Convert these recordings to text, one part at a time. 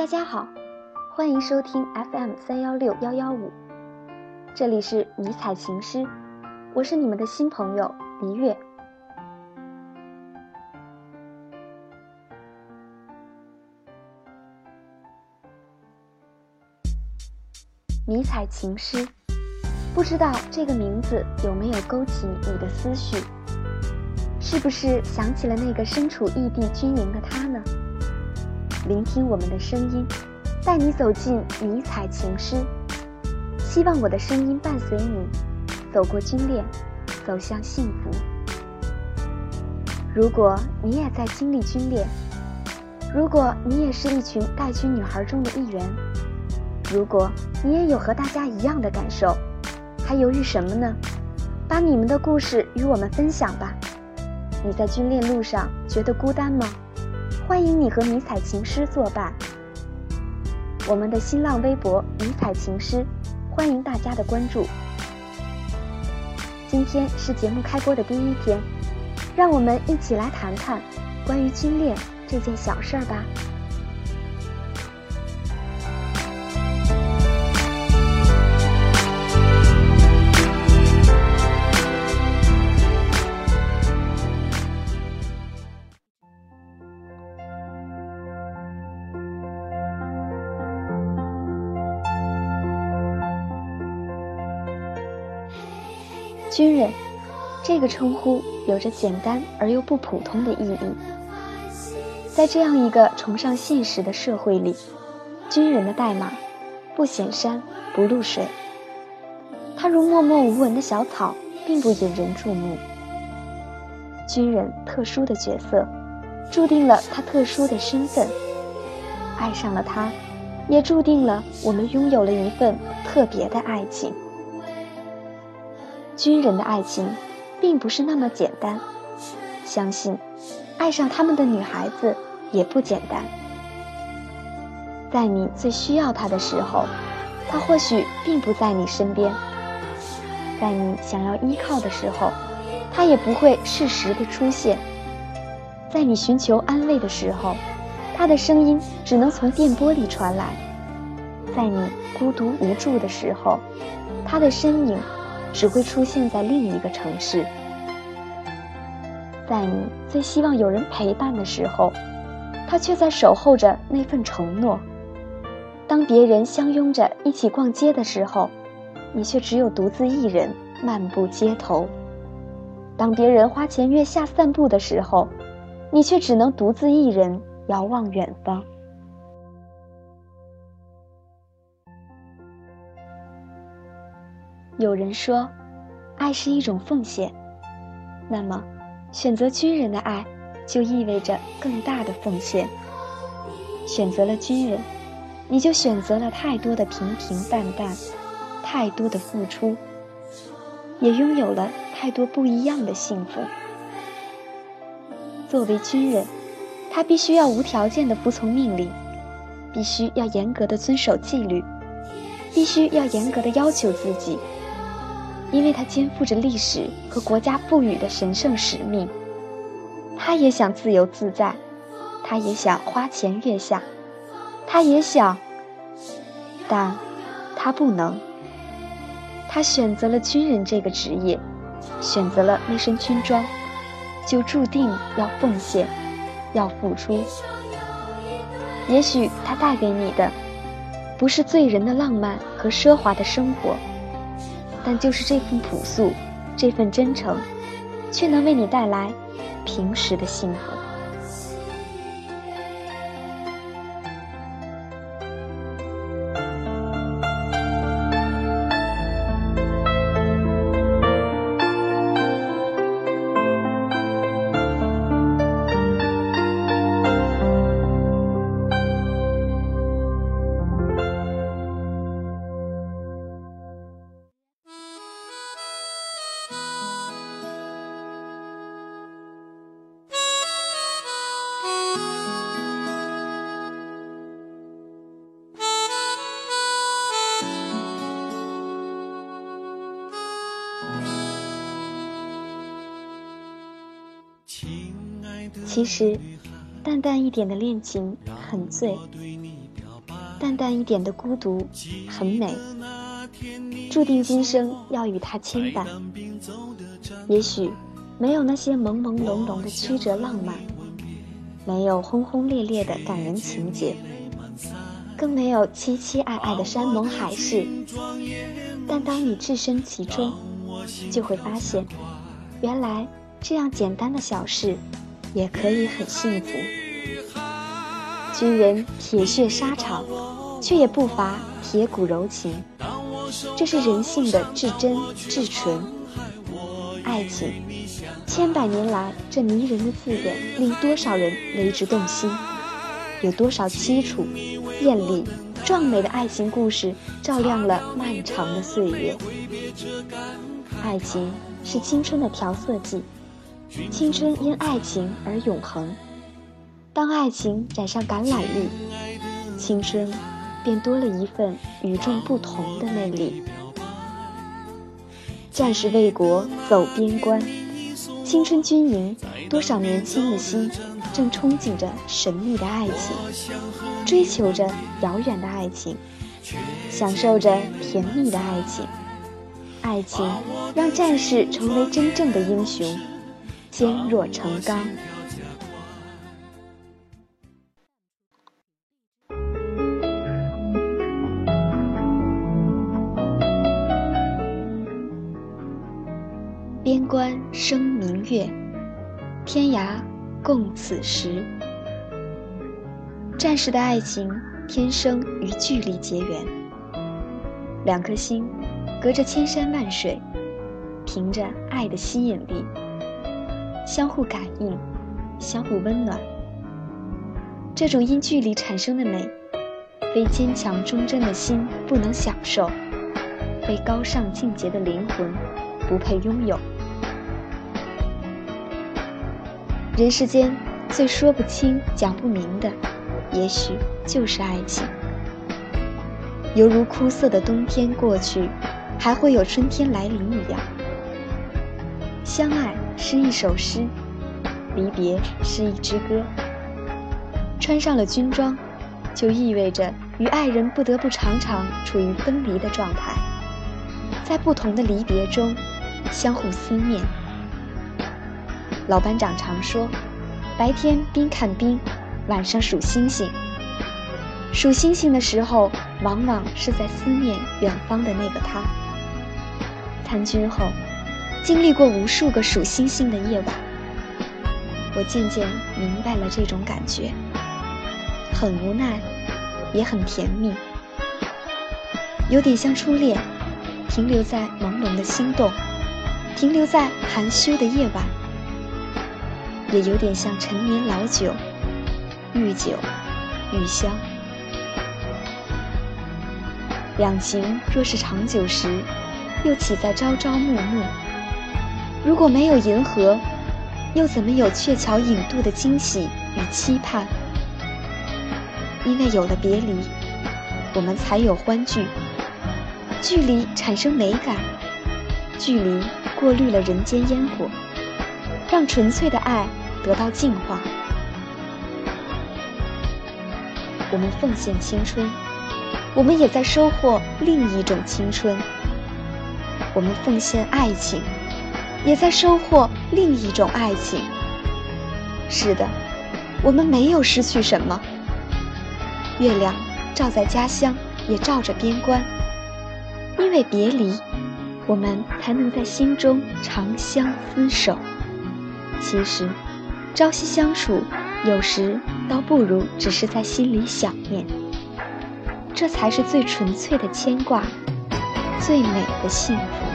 大家好，欢迎收听 FM 三幺六幺幺五，这里是迷彩情诗，我是你们的新朋友黎月。迷彩情诗，不知道这个名字有没有勾起你的思绪？是不是想起了那个身处异地军营的他呢？聆听我们的声音，带你走进迷彩情诗。希望我的声音伴随你走过军恋，走向幸福。如果你也在经历军恋，如果你也是一群带军女孩中的一员，如果你也有和大家一样的感受，还犹豫什么呢？把你们的故事与我们分享吧。你在军恋路上觉得孤单吗？欢迎你和迷彩情诗作伴。我们的新浪微博“迷彩情诗”，欢迎大家的关注。今天是节目开播的第一天，让我们一起来谈谈关于军恋这件小事儿吧。军人，这个称呼有着简单而又不普通的意义。在这样一个崇尚现实的社会里，军人的代码不显山不露水。他如默默无闻的小草，并不引人注目。军人特殊的角色，注定了他特殊的身份。爱上了他，也注定了我们拥有了一份特别的爱情。军人的爱情，并不是那么简单。相信，爱上他们的女孩子也不简单。在你最需要他的时候，他或许并不在你身边；在你想要依靠的时候，他也不会适时的出现；在你寻求安慰的时候，他的声音只能从电波里传来；在你孤独无助的时候，他的身影。只会出现在另一个城市，在你最希望有人陪伴的时候，他却在守候着那份承诺。当别人相拥着一起逛街的时候，你却只有独自一人漫步街头；当别人花前月下散步的时候，你却只能独自一人遥望远方。有人说，爱是一种奉献。那么，选择军人的爱，就意味着更大的奉献。选择了军人，你就选择了太多的平平淡淡，太多的付出，也拥有了太多不一样的幸福。作为军人，他必须要无条件的服从命令，必须要严格的遵守纪律，必须要严格的要求自己。因为他肩负着历史和国家赋予的神圣使命，他也想自由自在，他也想花前月下，他也想，但，他不能。他选择了军人这个职业，选择了那身军装，就注定要奉献，要付出。也许他带给你的，不是醉人的浪漫和奢华的生活。但就是这份朴素，这份真诚，却能为你带来平时的幸福。其实，淡淡一点的恋情很醉，淡淡一点的孤独很美，注定今生要与他牵绊。也许没有那些朦朦胧胧的曲折浪漫，没有轰轰烈烈的感人情节，更没有凄凄爱爱的山盟海誓。但当你置身其中，就会发现，原来这样简单的小事，也可以很幸福。军人铁血沙场，却也不乏铁骨柔情，这是人性的至真至纯。爱情，千百年来这迷人的字眼，令多少人为之动心？有多少凄楚、艳丽、壮美的爱情故事，照亮了漫长的岁月？爱情是青春的调色剂，青春因爱情而永恒。当爱情染上橄榄绿，青春便多了一份与众不同的魅力。战士为国走边关，青春军营，多少年轻的心正憧憬着神秘的爱情，追求着遥远的爱情，享受着甜蜜的爱情。爱情让战士成为真正的英雄，坚若成钢。边关生明月，天涯共此时。战士的爱情天生与距离结缘，两颗心隔着千山万水，凭着爱的吸引力，相互感应，相互温暖。这种因距离产生的美，非坚强忠贞的心不能享受，非高尚境界的灵魂不配拥有。人世间最说不清、讲不明的，也许就是爱情。犹如枯涩的冬天过去，还会有春天来临一样。相爱是一首诗，离别是一支歌。穿上了军装，就意味着与爱人不得不常常处于分离的状态，在不同的离别中，相互思念。老班长常说：“白天边看兵，晚上数星星。数星星的时候，往往是在思念远方的那个他。”参军后，经历过无数个数星星的夜晚，我渐渐明白了这种感觉，很无奈，也很甜蜜，有点像初恋，停留在朦胧的心动，停留在含羞的夜晚。也有点像陈年老酒，愈久愈香。两情若是长久时，又岂在朝朝暮暮？如果没有银河，又怎么有鹊桥引渡的惊喜与期盼？因为有了别离，我们才有欢聚。距离产生美感，距离过滤了人间烟火，让纯粹的爱。得到净化，我们奉献青春，我们也在收获另一种青春；我们奉献爱情，也在收获另一种爱情。是的，我们没有失去什么。月亮照在家乡，也照着边关。因为别离，我们才能在心中长相厮守。其实。朝夕相处，有时倒不如只是在心里想念，这才是最纯粹的牵挂，最美的幸福。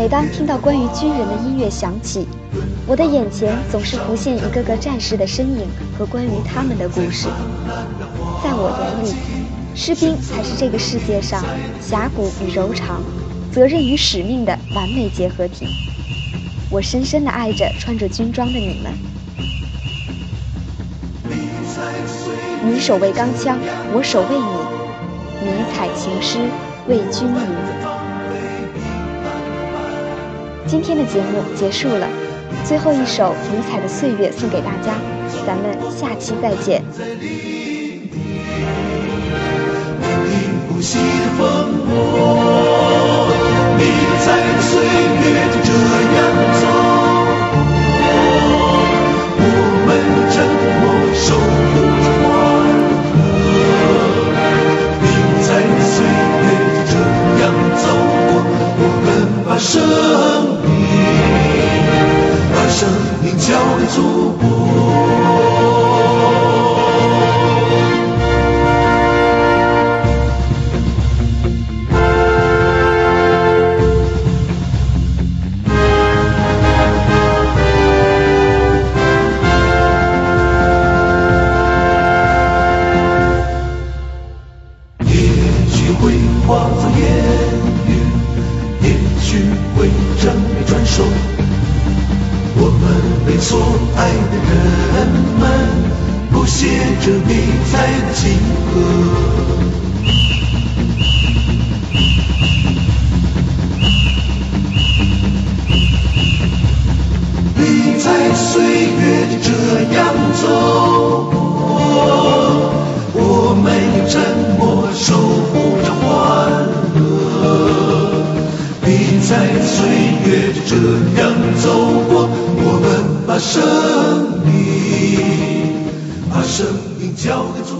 每当听到关于军人的音乐响起我的眼前总是浮现一个个战士的身影和关于他们的故事。在我眼里士兵才是这个世界上峡谷与柔肠责任与使命的完美结合体。我深深的爱着穿着军装的你们。你守卫钢枪我守卫你迷彩情诗为军营今天的节目结束了，最后一首《迷彩的岁月》送给大家。咱们下期再见。骄傲的祖国，也许会化作烟，也许会成为传说。我们为所爱的人们谱写着内在的情歌你在岁月这样走过我们用沉默守护在岁月就这样走过，我们把生命，把生命交给主。